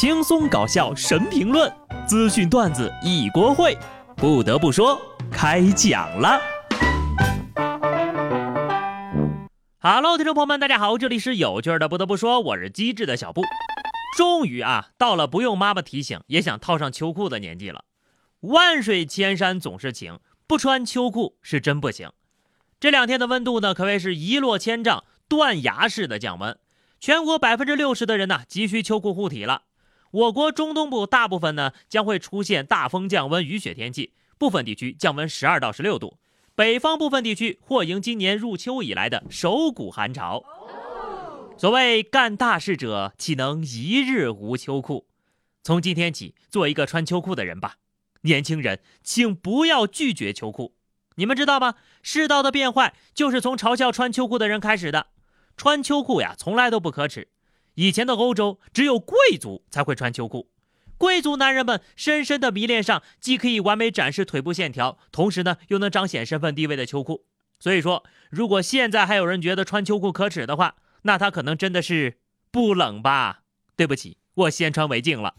轻松搞笑神评论，资讯段子一锅烩。不得不说，开讲了。Hello，听众朋友们，大家好，这里是有趣的。不得不说，我是机智的小布。终于啊，到了不用妈妈提醒也想套上秋裤的年纪了。万水千山总是情，不穿秋裤是真不行。这两天的温度呢，可谓是一落千丈、断崖式的降温。全国百分之六十的人呢，急需秋裤护体了。我国中东部大部分呢，将会出现大风降温、雨雪天气，部分地区降温十二到十六度。北方部分地区或迎今年入秋以来的首股寒潮。所谓干大事者，岂能一日无秋裤？从今天起，做一个穿秋裤的人吧。年轻人，请不要拒绝秋裤。你们知道吗？世道的变坏，就是从嘲笑穿秋裤的人开始的。穿秋裤呀，从来都不可耻。以前的欧洲，只有贵族才会穿秋裤。贵族男人们深深的迷恋上既可以完美展示腿部线条，同时呢又能彰显身份地位的秋裤。所以说，如果现在还有人觉得穿秋裤可耻的话，那他可能真的是不冷吧？对不起，我先穿为敬了。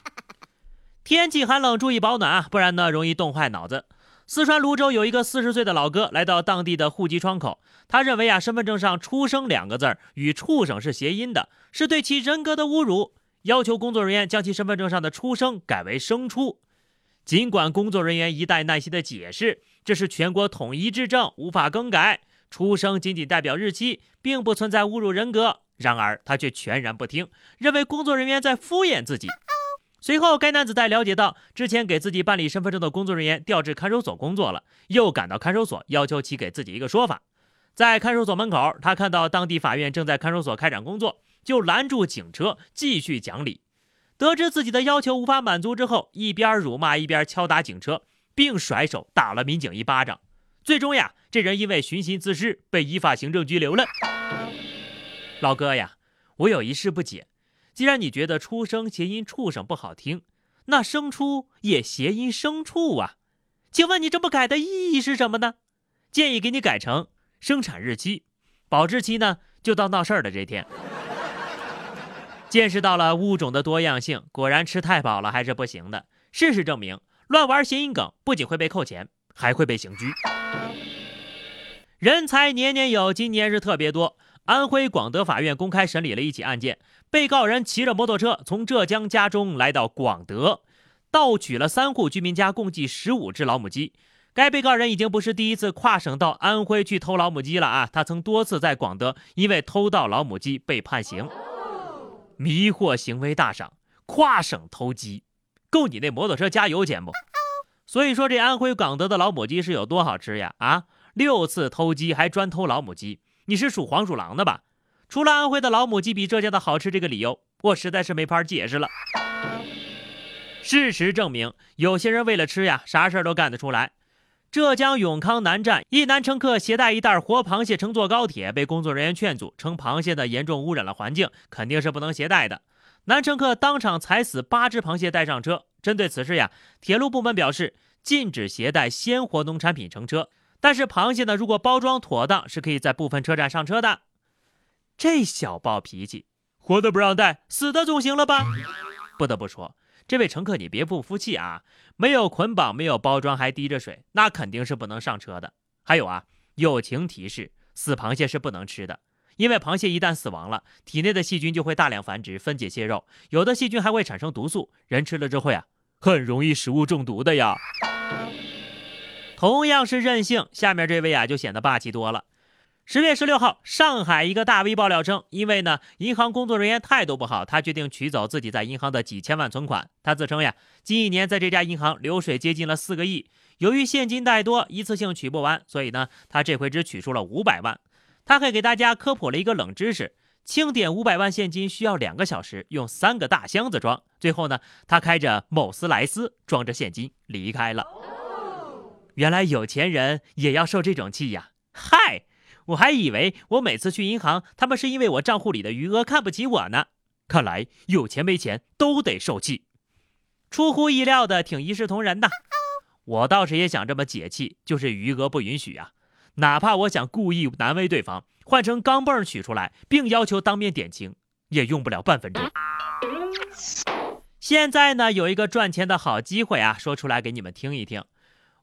天气寒冷，注意保暖啊，不然呢容易冻坏脑子。四川泸州有一个四十岁的老哥来到当地的户籍窗口，他认为啊，身份证上“出生”两个字与畜生是谐音的，是对其人格的侮辱，要求工作人员将其身份证上的“出生”改为“生出”。尽管工作人员一再耐心的解释，这是全国统一制证，无法更改，“出生”仅仅代表日期，并不存在侮辱人格。然而他却全然不听，认为工作人员在敷衍自己。随后，该男子在了解到之前给自己办理身份证的工作人员调至看守所工作了，又赶到看守所要求其给自己一个说法。在看守所门口，他看到当地法院正在看守所开展工作，就拦住警车继续讲理。得知自己的要求无法满足之后，一边辱骂一边敲打警车，并甩手打了民警一巴掌。最终呀，这人因为寻衅滋事被依法行政拘留了。老哥呀，我有一事不解。既然你觉得“出生”谐音“畜生”不好听，那“生出”也谐音“牲畜”啊？请问你这么改的意义是什么呢？建议给你改成生产日期，保质期呢就到闹事儿的这天。见识到了物种的多样性，果然吃太饱了还是不行的。事实证明，乱玩谐音梗不仅会被扣钱，还会被刑拘。人才年年有，今年是特别多。安徽广德法院公开审理了一起案件，被告人骑着摩托车从浙江家中来到广德，盗取了三户居民家共计十五只老母鸡。该被告人已经不是第一次跨省到安徽去偷老母鸡了啊！他曾多次在广德因为偷盗老母鸡被判刑。迷惑行为大赏，跨省偷鸡，够你那摩托车加油钱不？所以说这安徽广德的老母鸡是有多好吃呀？啊，六次偷鸡还专偷老母鸡。你是属黄鼠狼的吧？除了安徽的老母鸡比浙江的好吃这个理由，我实在是没法解释了。事实证明，有些人为了吃呀，啥事儿都干得出来。浙江永康南站一男乘客携带一袋活螃蟹乘坐高铁，被工作人员劝阻，称螃蟹的严重污染了环境，肯定是不能携带的。男乘客当场踩死八只螃蟹带上车。针对此事呀，铁路部门表示禁止携带鲜活农产品乘车。但是螃蟹呢，如果包装妥当，是可以在部分车站上车的。这小暴脾气，活的不让带，死的总行了吧？不得不说，这位乘客你别不服气啊！没有捆绑，没有包装，还滴着水，那肯定是不能上车的。还有啊，友情提示：死螃蟹是不能吃的，因为螃蟹一旦死亡了，体内的细菌就会大量繁殖，分解蟹肉，有的细菌还会产生毒素，人吃了之后呀，很容易食物中毒的呀。同样是任性，下面这位啊就显得霸气多了。十月十六号，上海一个大 V 爆料称，因为呢银行工作人员态度不好，他决定取走自己在银行的几千万存款。他自称呀，近一年在这家银行流水接近了四个亿，由于现金太多，一次性取不完，所以呢他这回只取出了五百万。他还给大家科普了一个冷知识：清点五百万现金需要两个小时，用三个大箱子装。最后呢，他开着某斯莱斯装着现金离开了。原来有钱人也要受这种气呀！嗨，我还以为我每次去银行，他们是因为我账户里的余额看不起我呢。看来有钱没钱都得受气。出乎意料的挺一视同仁的，我倒是也想这么解气，就是余额不允许啊。哪怕我想故意难为对方，换成钢镚取出来，并要求当面点清，也用不了半分钟。现在呢，有一个赚钱的好机会啊，说出来给你们听一听。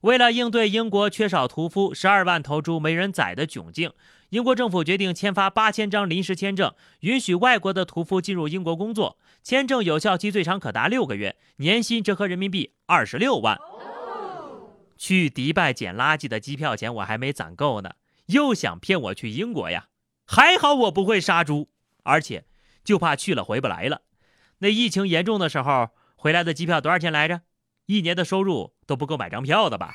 为了应对英国缺少屠夫、十二万头猪没人宰的窘境，英国政府决定签发八千张临时签证，允许外国的屠夫进入英国工作。签证有效期最长可达六个月，年薪折合人民币二十六万。去迪拜捡垃圾的机票钱我还没攒够呢，又想骗我去英国呀？还好我不会杀猪，而且就怕去了回不来了。那疫情严重的时候回来的机票多少钱来着？一年的收入都不够买张票的吧？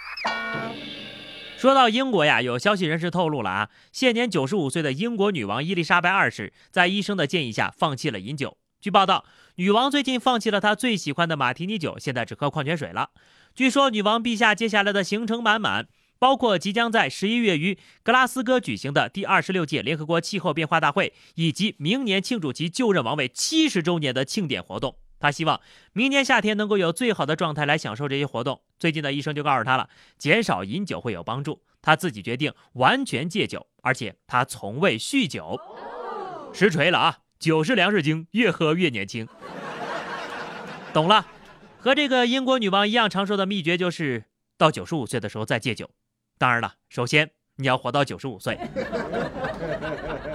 说到英国呀，有消息人士透露了啊，现年九十五岁的英国女王伊丽莎白二世在医生的建议下放弃了饮酒。据报道，女王最近放弃了她最喜欢的马提尼酒，现在只喝矿泉水了。据说女王陛下接下来的行程满满，包括即将在十一月于格拉斯哥举行的第二十六届联合国气候变化大会，以及明年庆祝其就任王位七十周年的庆典活动。他希望明年夏天能够有最好的状态来享受这些活动。最近的医生就告诉他了，减少饮酒会有帮助。他自己决定完全戒酒，而且他从未酗酒。实锤了啊！酒是粮食精，越喝越年轻。懂了。和这个英国女王一样长寿的秘诀就是到九十五岁的时候再戒酒。当然了，首先你要活到九十五岁。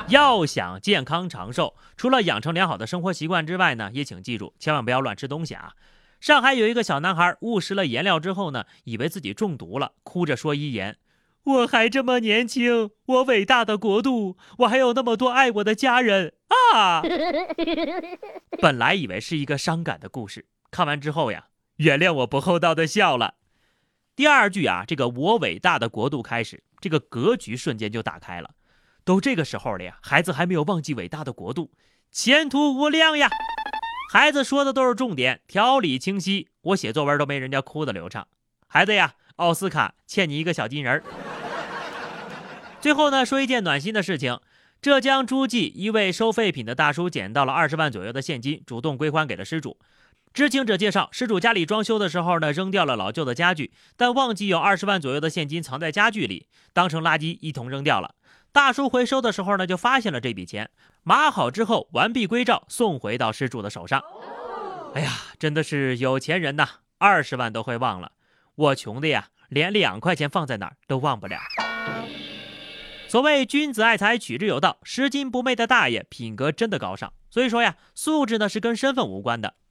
要想健康长寿，除了养成良好的生活习惯之外呢，也请记住千万不要乱吃东西啊。上海有一个小男孩误食了颜料之后呢，以为自己中毒了，哭着说遗言：“我还这么年轻，我伟大的国度，我还有那么多爱我的家人啊！” 本来以为是一个伤感的故事。看完之后呀，原谅我不厚道的笑了。第二句啊，这个我伟大的国度开始，这个格局瞬间就打开了。都这个时候了呀，孩子还没有忘记伟大的国度，前途无量呀。孩子说的都是重点，条理清晰，我写作文都没人家哭的流畅。孩子呀，奥斯卡欠你一个小金人儿。最后呢，说一件暖心的事情：浙江诸暨一位收废品的大叔捡到了二十万左右的现金，主动归还给了失主。知情者介绍，失主家里装修的时候呢，扔掉了老旧的家具，但忘记有二十万左右的现金藏在家具里，当成垃圾一同扔掉了。大叔回收的时候呢，就发现了这笔钱，码好之后完璧归赵，送回到失主的手上。哎呀，真的是有钱人呐，二十万都会忘了，我穷的呀，连两块钱放在哪儿都忘不了。所谓君子爱财，取之有道，拾金不昧的大爷品格真的高尚。所以说呀，素质呢是跟身份无关的，